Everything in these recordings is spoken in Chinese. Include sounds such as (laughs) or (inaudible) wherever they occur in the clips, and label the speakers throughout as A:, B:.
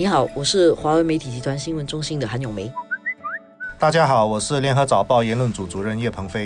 A: 你好，我是华为媒体集团新闻中心的韩咏梅。
B: 大家好，我是联合早报言论组主任叶鹏飞。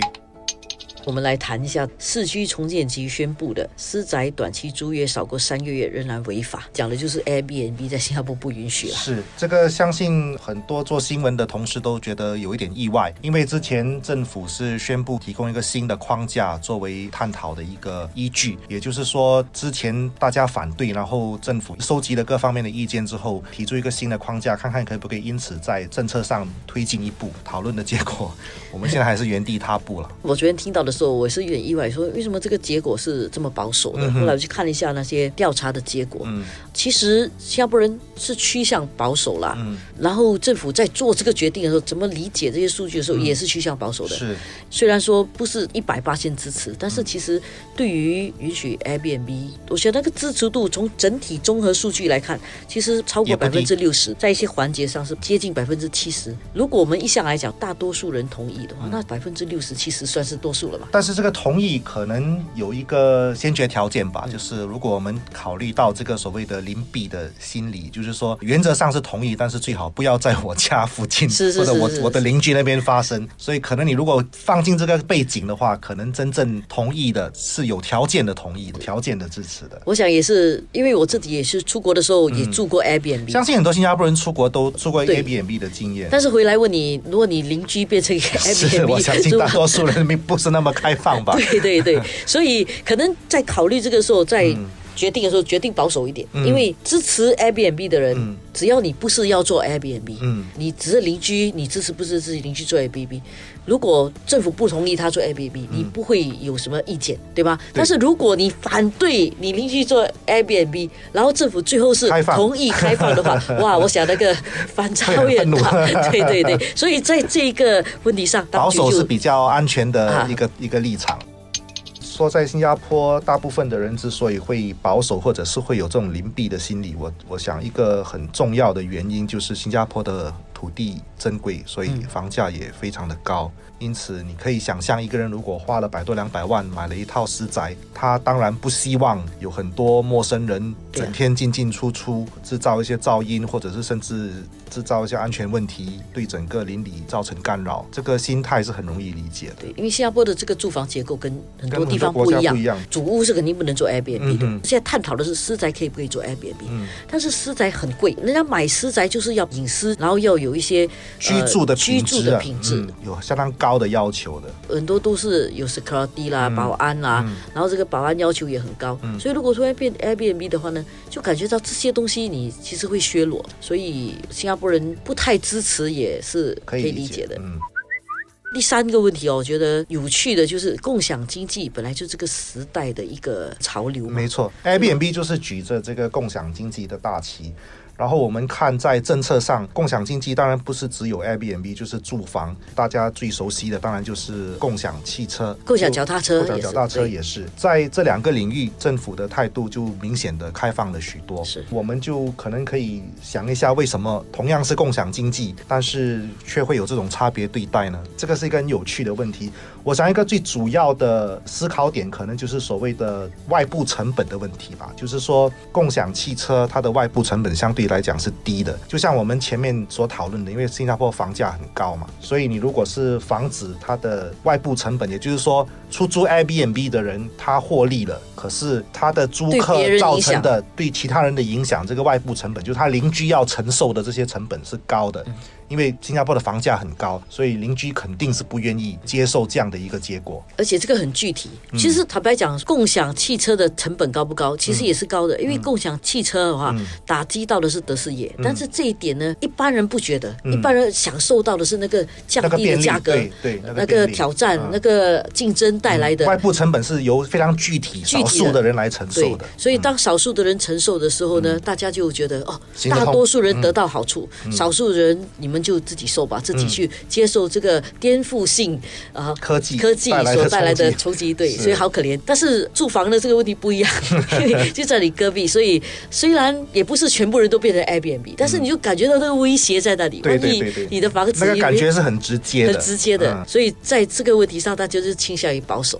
A: 我们来谈一下市区重建局宣布的私宅短期租约少过三个月仍然违法，讲的就是 Airbnb 在新加坡不允许了。
B: 是这个，相信很多做新闻的同事都觉得有一点意外，因为之前政府是宣布提供一个新的框架作为探讨的一个依据，也就是说之前大家反对，然后政府收集了各方面的意见之后，提出一个新的框架，看看可不可以因此在政策上推进一步。讨论的结果，我们现在还是原地踏步了。
A: 我昨天听到的。时候我是有点意外，说为什么这个结果是这么保守的？后来我去看了一下那些调查的结果，其实新加坡人是趋向保守啦。然后政府在做这个决定的时候，怎么理解这些数据的时候，也是趋向保守的。
B: 是，
A: 虽然说不是一百八千支持，但是其实对于允许 Airbnb，我觉得那个支持度从整体综合数据来看，其实超过百分之六十，在一些环节上是接近百分之七十。如果我们一向来讲，大多数人同意的话，那百分之六十七十算是多数了吧？
B: 但是这个同意可能有一个先决条件吧，就是如果我们考虑到这个所谓的邻避的心理，就是说原则上是同意，但是最好不要在我家附近或者我我的邻居那边发生。所以可能你如果放进这个背景的话，可能真正同意的是有条件的同意，条件的支持的。
A: 我想也是，因为我自己也是出国的时候也住过 Airbnb，
B: 相信很多新加坡人出国都住过 Airbnb 的经验。
A: 但是回来问你，如果你邻居变成 (laughs) Airbnb，
B: 我相信大多数人民不是那么开放吧。(laughs)
A: 对对对，所以可能在考虑这个时候，在决定的时候决定保守一点，因为支持 Airbnb 的人，只要你不是要做 Airbnb，嗯，你只是邻居，你支持不支持自己邻居做 Airbnb？如果政府不同意他做 Airbnb，你不会有什么意见，对吧？但是如果你反对你邻居做 Airbnb，然后政府最后是同意开放的话，(laughs) 哇，我想那个反差会很大。(laughs) 对对对，所以在这个问题上，
B: 保守是比较安全的一个一个立场。说在新加坡，大部分的人之所以会保守，或者是会有这种邻避的心理，我我想一个很重要的原因就是新加坡的土地珍贵，所以房价也非常的高。因此，你可以想象，一个人如果花了百多两百万买了一套私宅，他当然不希望有很多陌生人整天进进出出，制造一些噪音，或者是甚至制造一些安全问题，对整个邻里造成干扰。这个心态是很容易理解的。
A: 对，因为新加坡的这个住房结构跟很多地方不一样，一样主屋是肯定不能做 Airbnb 的。现在探讨的是私宅可以不可以做 Airbnb，但是私宅很贵，人家买私宅就是要隐私，然后要有一些
B: 居住的
A: 居住的品质，
B: 有相当高。高的要求的
A: 很多都是有 security 啦、保安啦，然后这个保安要求也很高，所以如果突然变 Airbnb 的话呢，就感觉到这些东西你其实会削弱，所以新加坡人不太支持也是可以理解的。嗯，第三个问题哦，我觉得有趣的就是共享经济本来就这个时代的一个潮流，
B: 没错，Airbnb 就是举着这个共享经济的大旗。然后我们看，在政策上，共享经济当然不是只有 Airbnb，就是住房。大家最熟悉的当然就是共享汽车、
A: 共享脚踏车、
B: 共享脚踏车也是。在这两个领域，政府的态度就明显的开放了许多。
A: 是，
B: 我们就可能可以想一下，为什么同样是共享经济，但是却会有这种差别对待呢？这个是一个很有趣的问题。我想一个最主要的思考点，可能就是所谓的外部成本的问题吧。就是说，共享汽车它的外部成本相对。来讲是低的，就像我们前面所讨论的，因为新加坡房价很高嘛，所以你如果是房子它的外部成本，也就是说出租 Airbnb 的人他获利了，可是他的租客造成的对其他人的影响，这个外部成本就是他邻居要承受的这些成本是高的。因为新加坡的房价很高，所以邻居肯定是不愿意接受这样的一个结果。
A: 而且这个很具体，其实坦白讲，共享汽车的成本高不高？其实也是高的。因为共享汽车的话，打击到的是德士业，但是这一点呢，一般人不觉得。一般人享受到的是那个降低的价格，
B: 对对
A: 那个挑战、那个竞争带来的
B: 外部成本是由非常具体、少数的人来承受的。
A: 所以当少数的人承受的时候呢，大家就觉得哦，大多数人得到好处，少数人你们。就自己受吧，自己去接受这个颠覆性
B: 啊科技
A: 科技所带来的冲击，对，所以好可怜。但是住房的这个问题不一样，(laughs) (laughs) 就在你隔壁，所以虽然也不是全部人都变成 Airbnb，但是你就感觉到那个威胁在那里。
B: 对对对，
A: 你的房子
B: 那个感觉是很直接
A: 的，很直接的。所以在这个问题上，大家就是倾向于保守。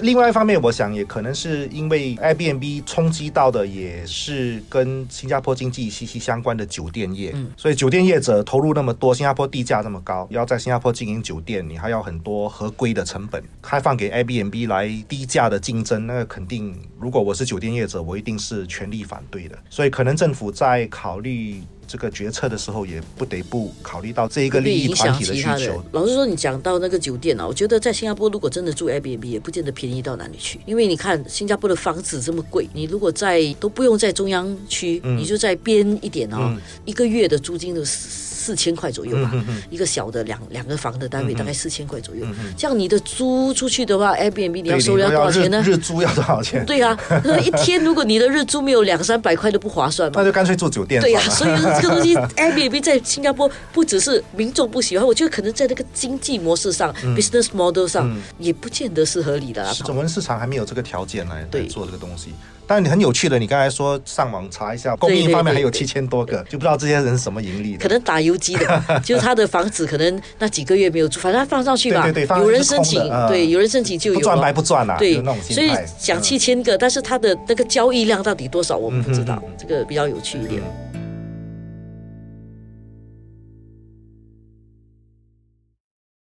B: 另外一方面，我想也可能是因为 Airbnb 冲击到的也是跟新加坡经济息息相关的酒店业，嗯所以酒店业者投入那么多，新加坡地价那么高，要在新加坡经营酒店，你还要很多合规的成本，开放给 Airbnb 来低价的竞争，那个肯定，如果我是酒店业者，我一定是全力反对的。所以可能政府在考虑。这个决策的时候，也不得不考虑到这一个利益团体的需求。
A: 老实说，你讲到那个酒店啊，我觉得在新加坡，如果真的住 Airbnb，也不见得便宜到哪里去。因为你看，新加坡的房子这么贵，你如果在都不用在中央区，你就在边一点哦，一个月的租金都是。四千块左右吧，一个小的两两个房的单位大概四千块左右。这样你的租出去的话，Airbnb 你要收要多少钱呢？
B: 日租要多少钱？(laughs)
A: 对啊，一天 (laughs) 如果你的日租没有两三百块都不划算嘛。
B: 那就干脆住酒店。
A: 对呀，所以 (laughs) 这个东西 Airbnb 在新加坡不只是民众不喜欢，我觉得可能在那个经济模式上，business model 上也不见得是合理的。
B: 我们市场还没有这个条件来做这个东西。但你很有趣的，你刚才说上网查一下，供应方面还有七千多个，就不知道这些人是什么盈利的。
A: 可能打游击的，就是他的房子可能那几个月没有住，反正放上去吧。
B: 对对
A: 对，有人申请，对，有人申请就有。
B: 不赚白不赚啊。
A: 对，所以讲七千个，但是他的那个交易量到底多少，我们不知道，这个比较有趣一点。